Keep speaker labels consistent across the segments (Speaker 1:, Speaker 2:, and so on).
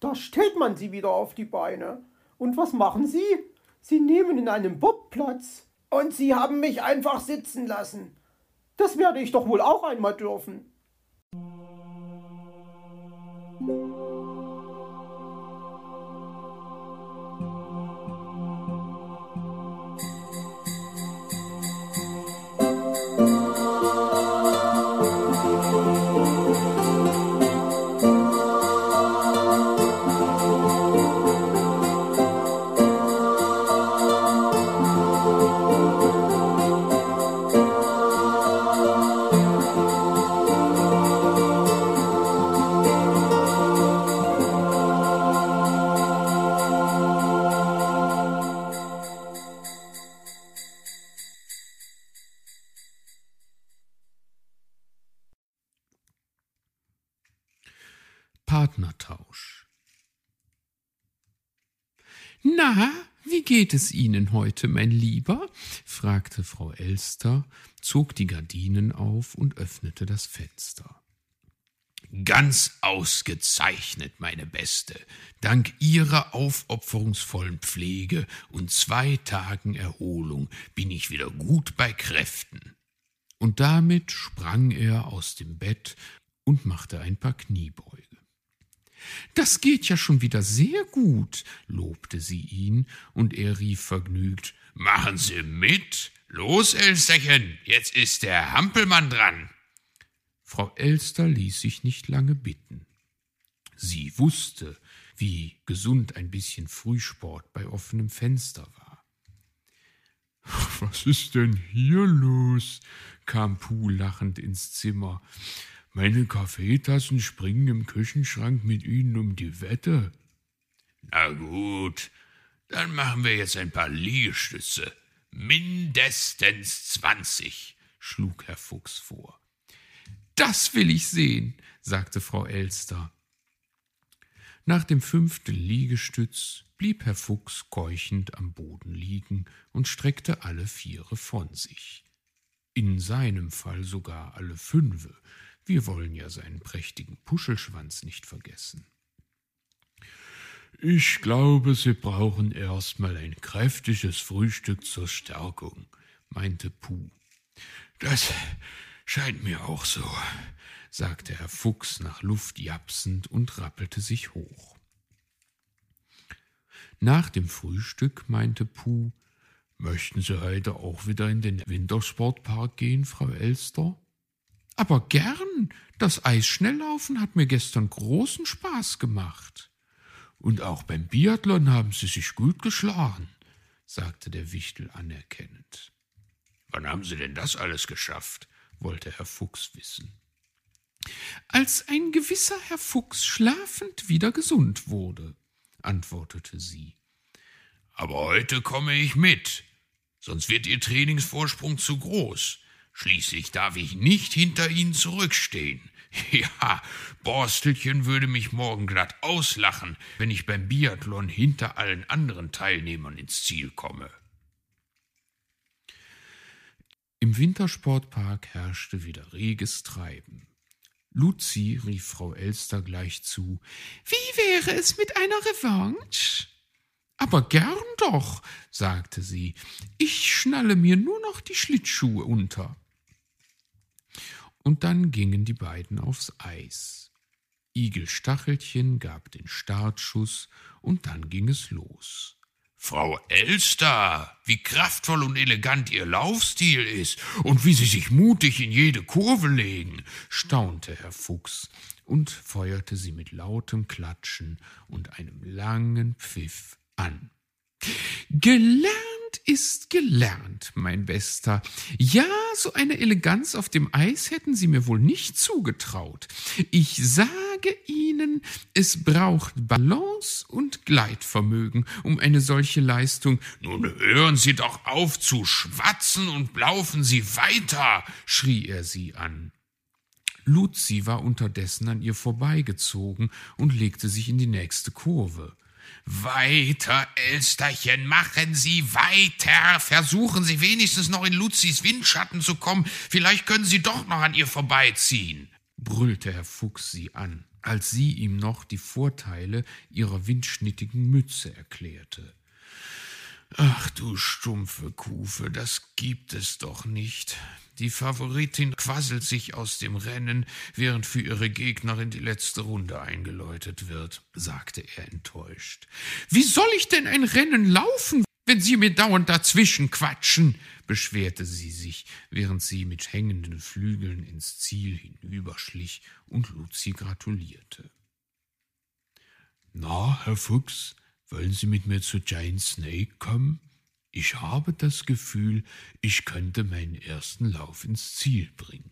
Speaker 1: Da stellt man sie wieder auf die Beine. Und was machen sie? Sie nehmen in einem Bob Platz. Und sie haben mich einfach sitzen lassen. Das werde ich doch wohl auch einmal dürfen.
Speaker 2: Partnertausch. Na, wie geht es Ihnen heute, mein Lieber? fragte Frau Elster, zog die Gardinen auf und öffnete das Fenster.
Speaker 3: Ganz ausgezeichnet, meine Beste. Dank Ihrer aufopferungsvollen Pflege und zwei Tagen Erholung bin ich wieder gut bei Kräften.
Speaker 2: Und damit sprang er aus dem Bett und machte ein paar Kniebeuge. Das geht ja schon wieder sehr gut, lobte sie ihn, und er rief vergnügt
Speaker 3: Machen Sie mit. Los, Elsterchen, jetzt ist der Hampelmann dran.
Speaker 2: Frau Elster ließ sich nicht lange bitten. Sie wusste, wie gesund ein bisschen Frühsport bei offenem Fenster war. Was ist denn hier los? kam Puh lachend ins Zimmer. Meine Kaffeetassen springen im Küchenschrank mit Ihnen um die Wette.
Speaker 3: Na gut, dann machen wir jetzt ein paar Liegestütze. Mindestens zwanzig, schlug Herr Fuchs vor.
Speaker 2: Das will ich sehen, sagte Frau Elster. Nach dem fünften Liegestütz blieb Herr Fuchs keuchend am Boden liegen und streckte alle Viere von sich. In seinem Fall sogar alle fünfe, wir wollen ja seinen prächtigen Puschelschwanz nicht vergessen. Ich glaube, Sie brauchen erstmal ein kräftiges Frühstück zur Stärkung, meinte Puh. Das scheint mir auch so, sagte Herr Fuchs nach Luft japsend und rappelte sich hoch. Nach dem Frühstück meinte Puh, Möchten Sie heute auch wieder in den Wintersportpark gehen, Frau Elster? Aber gern. Das Eisschnelllaufen hat mir gestern großen Spaß gemacht. Und auch beim Biathlon haben Sie sich gut geschlagen, sagte der Wichtel anerkennend.
Speaker 3: Wann haben Sie denn das alles geschafft? wollte Herr Fuchs wissen.
Speaker 2: Als ein gewisser Herr Fuchs schlafend wieder gesund wurde, antwortete sie.
Speaker 3: Aber heute komme ich mit, sonst wird Ihr Trainingsvorsprung zu groß. Schließlich darf ich nicht hinter Ihnen zurückstehen. Ja, Borstelchen würde mich morgen glatt auslachen, wenn ich beim Biathlon hinter allen anderen Teilnehmern ins Ziel komme.
Speaker 2: Im Wintersportpark herrschte wieder reges Treiben. Luzi rief Frau Elster gleich zu. Wie wäre es mit einer Revanche? Aber gern doch, sagte sie. Ich schnalle mir nur noch die Schlittschuhe unter und dann gingen die beiden aufs Eis. Igel Stachelchen gab den Startschuss, und dann ging es los.
Speaker 3: Frau Elster, wie kraftvoll und elegant Ihr Laufstil ist und wie Sie sich mutig in jede Kurve legen, staunte Herr Fuchs und feuerte sie mit lautem Klatschen und einem langen Pfiff an.
Speaker 2: Gelernt ist gelernt, mein Bester. Ja, so eine Eleganz auf dem Eis hätten Sie mir wohl nicht zugetraut. Ich sage Ihnen, es braucht Balance und Gleitvermögen, um eine solche Leistung.
Speaker 3: Nun hören Sie doch auf zu schwatzen und laufen Sie weiter, schrie er sie an.
Speaker 2: Luzi war unterdessen an ihr vorbeigezogen und legte sich in die nächste Kurve.
Speaker 3: Weiter, Elsterchen, machen Sie weiter. Versuchen Sie wenigstens noch in Luzis Windschatten zu kommen. Vielleicht können Sie doch noch an ihr vorbeiziehen, brüllte Herr Fuchs sie an.
Speaker 2: als sie ihm noch die Vorteile ihrer windschnittigen Mütze erklärte. Ach du stumpfe Kufe, das gibt es doch nicht. Die Favoritin quasselt sich aus dem Rennen, während für ihre Gegnerin die letzte Runde eingeläutet wird, sagte er enttäuscht. Wie soll ich denn ein Rennen laufen, wenn Sie mir dauernd dazwischen quatschen? beschwerte sie sich, während sie mit hängenden Flügeln ins Ziel hinüberschlich und Luzi gratulierte. Na, Herr Fuchs, wollen Sie mit mir zu Giant Snake kommen? Ich habe das Gefühl, ich könnte meinen ersten Lauf ins Ziel bringen,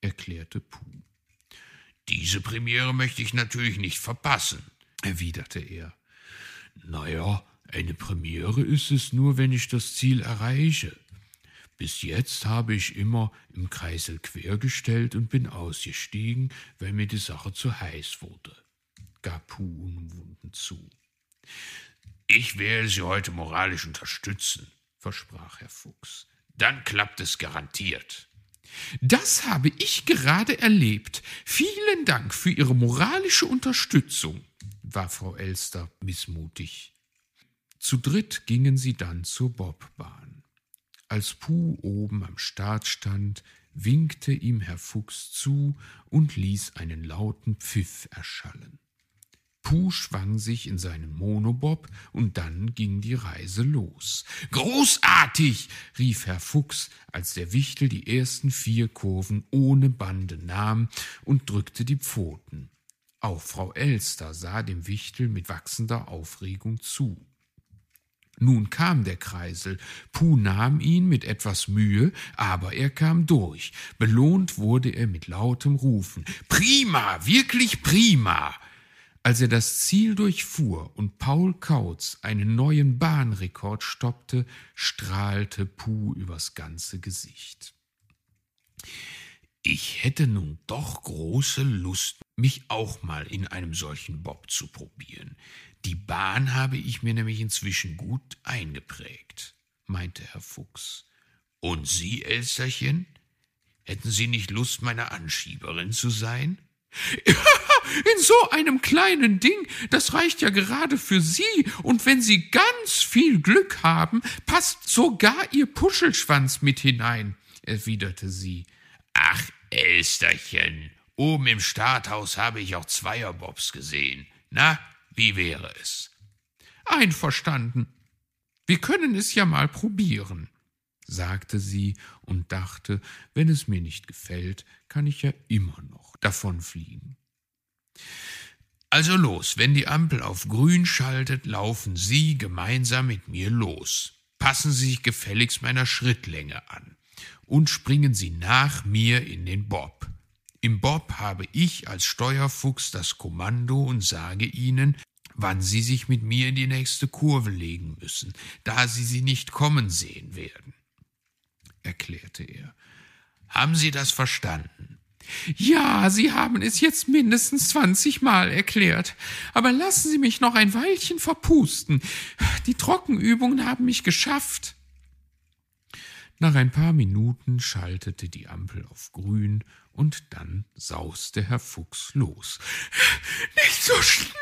Speaker 2: erklärte Puh.
Speaker 3: Diese Premiere möchte ich natürlich nicht verpassen,
Speaker 2: erwiderte er. Naja, eine Premiere ist es nur, wenn ich das Ziel erreiche. Bis jetzt habe ich immer im Kreisel quergestellt und bin ausgestiegen, weil mir die Sache zu heiß wurde, gab Puh unumwunden zu.
Speaker 3: Ich werde Sie heute moralisch unterstützen, versprach Herr Fuchs. Dann klappt es garantiert.
Speaker 2: Das habe ich gerade erlebt. Vielen Dank für Ihre moralische Unterstützung, war Frau Elster missmutig. Zu dritt gingen sie dann zur Bobbahn. Als Puh oben am Start stand, winkte ihm Herr Fuchs zu und ließ einen lauten Pfiff erschallen. Puh schwang sich in seinen Monobob und dann ging die Reise los. Großartig! rief Herr Fuchs, als der Wichtel die ersten vier Kurven ohne Bande nahm und drückte die Pfoten. Auch Frau Elster sah dem Wichtel mit wachsender Aufregung zu. Nun kam der Kreisel. Puh nahm ihn mit etwas Mühe, aber er kam durch. Belohnt wurde er mit lautem Rufen. Prima, wirklich prima! Als er das Ziel durchfuhr und Paul Kautz einen neuen Bahnrekord stoppte, strahlte Puh übers ganze Gesicht.
Speaker 3: Ich hätte nun doch große Lust, mich auch mal in einem solchen Bob zu probieren. Die Bahn habe ich mir nämlich inzwischen gut eingeprägt, meinte Herr Fuchs. Und Sie, Elsterchen? Hätten Sie nicht Lust, meine Anschieberin zu sein?
Speaker 2: In so einem kleinen Ding, das reicht ja gerade für Sie, und wenn Sie ganz viel Glück haben, passt sogar Ihr Puschelschwanz mit hinein, erwiderte sie.
Speaker 3: Ach, Elsterchen, oben im Starthaus habe ich auch Zweierbobs gesehen. Na, wie wäre es?
Speaker 2: Einverstanden. Wir können es ja mal probieren, sagte sie und dachte, wenn es mir nicht gefällt, kann ich ja immer noch davonfliegen.
Speaker 3: Also los, wenn die Ampel auf grün schaltet, laufen Sie gemeinsam mit mir los. Passen Sie sich gefälligst meiner Schrittlänge an und springen Sie nach mir in den Bob. Im Bob habe ich als Steuerfuchs das Kommando und sage Ihnen, wann Sie sich mit mir in die nächste Kurve legen müssen, da Sie sie nicht kommen sehen werden, erklärte er. Haben Sie das verstanden?
Speaker 2: Ja, Sie haben es jetzt mindestens zwanzigmal erklärt. Aber lassen Sie mich noch ein Weilchen verpusten. Die Trockenübungen haben mich geschafft. Nach ein paar Minuten schaltete die Ampel auf grün und dann sauste Herr Fuchs los. Nicht so schnell,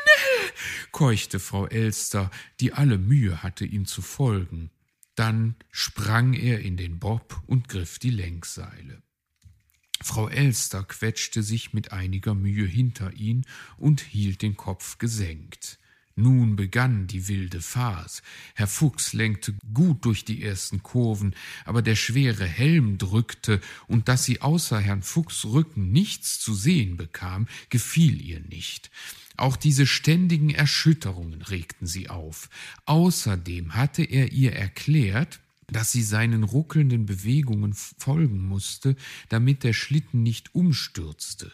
Speaker 2: keuchte Frau Elster, die alle Mühe hatte, ihm zu folgen. Dann sprang er in den Bob und griff die Lenkseile. Frau Elster quetschte sich mit einiger Mühe hinter ihn und hielt den Kopf gesenkt. Nun begann die wilde Fahrt. Herr Fuchs lenkte gut durch die ersten Kurven, aber der schwere Helm drückte, und dass sie außer Herrn Fuchs Rücken nichts zu sehen bekam, gefiel ihr nicht. Auch diese ständigen Erschütterungen regten sie auf. Außerdem hatte er ihr erklärt, dass sie seinen ruckelnden Bewegungen folgen musste, damit der Schlitten nicht umstürzte.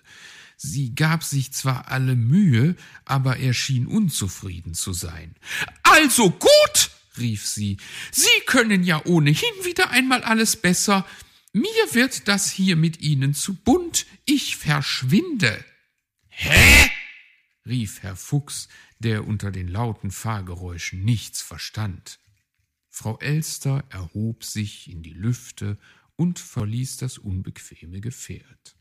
Speaker 2: Sie gab sich zwar alle Mühe, aber er schien unzufrieden zu sein. Also gut, rief sie, Sie können ja ohnehin wieder einmal alles besser. Mir wird das hier mit Ihnen zu bunt, ich verschwinde.
Speaker 3: Hä?
Speaker 2: rief Herr Fuchs, der unter den lauten Fahrgeräuschen nichts verstand. Frau Elster erhob sich in die Lüfte und verließ das unbequeme Gefährt.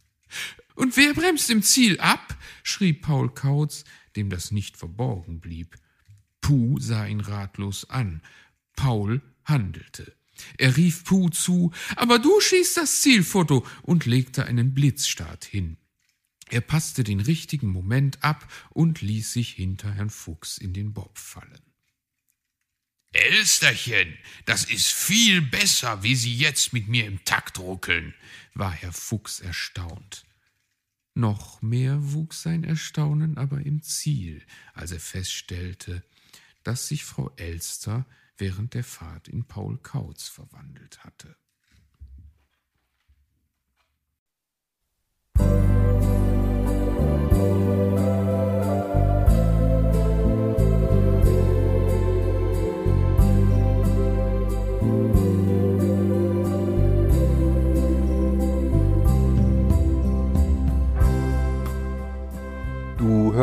Speaker 2: Und wer bremst im Ziel ab? schrie Paul Kautz, dem das nicht verborgen blieb. Puh sah ihn ratlos an. Paul handelte. Er rief Puh zu, aber du schießt das Zielfoto und legte einen Blitzstart hin. Er passte den richtigen Moment ab und ließ sich hinter Herrn Fuchs in den Bob fallen.
Speaker 3: Elsterchen, das ist viel besser, wie Sie jetzt mit mir im Takt ruckeln,
Speaker 2: war Herr Fuchs erstaunt. Noch mehr wuchs sein Erstaunen aber im Ziel, als er feststellte, dass sich Frau Elster während der Fahrt in Paul Kautz verwandelt hatte.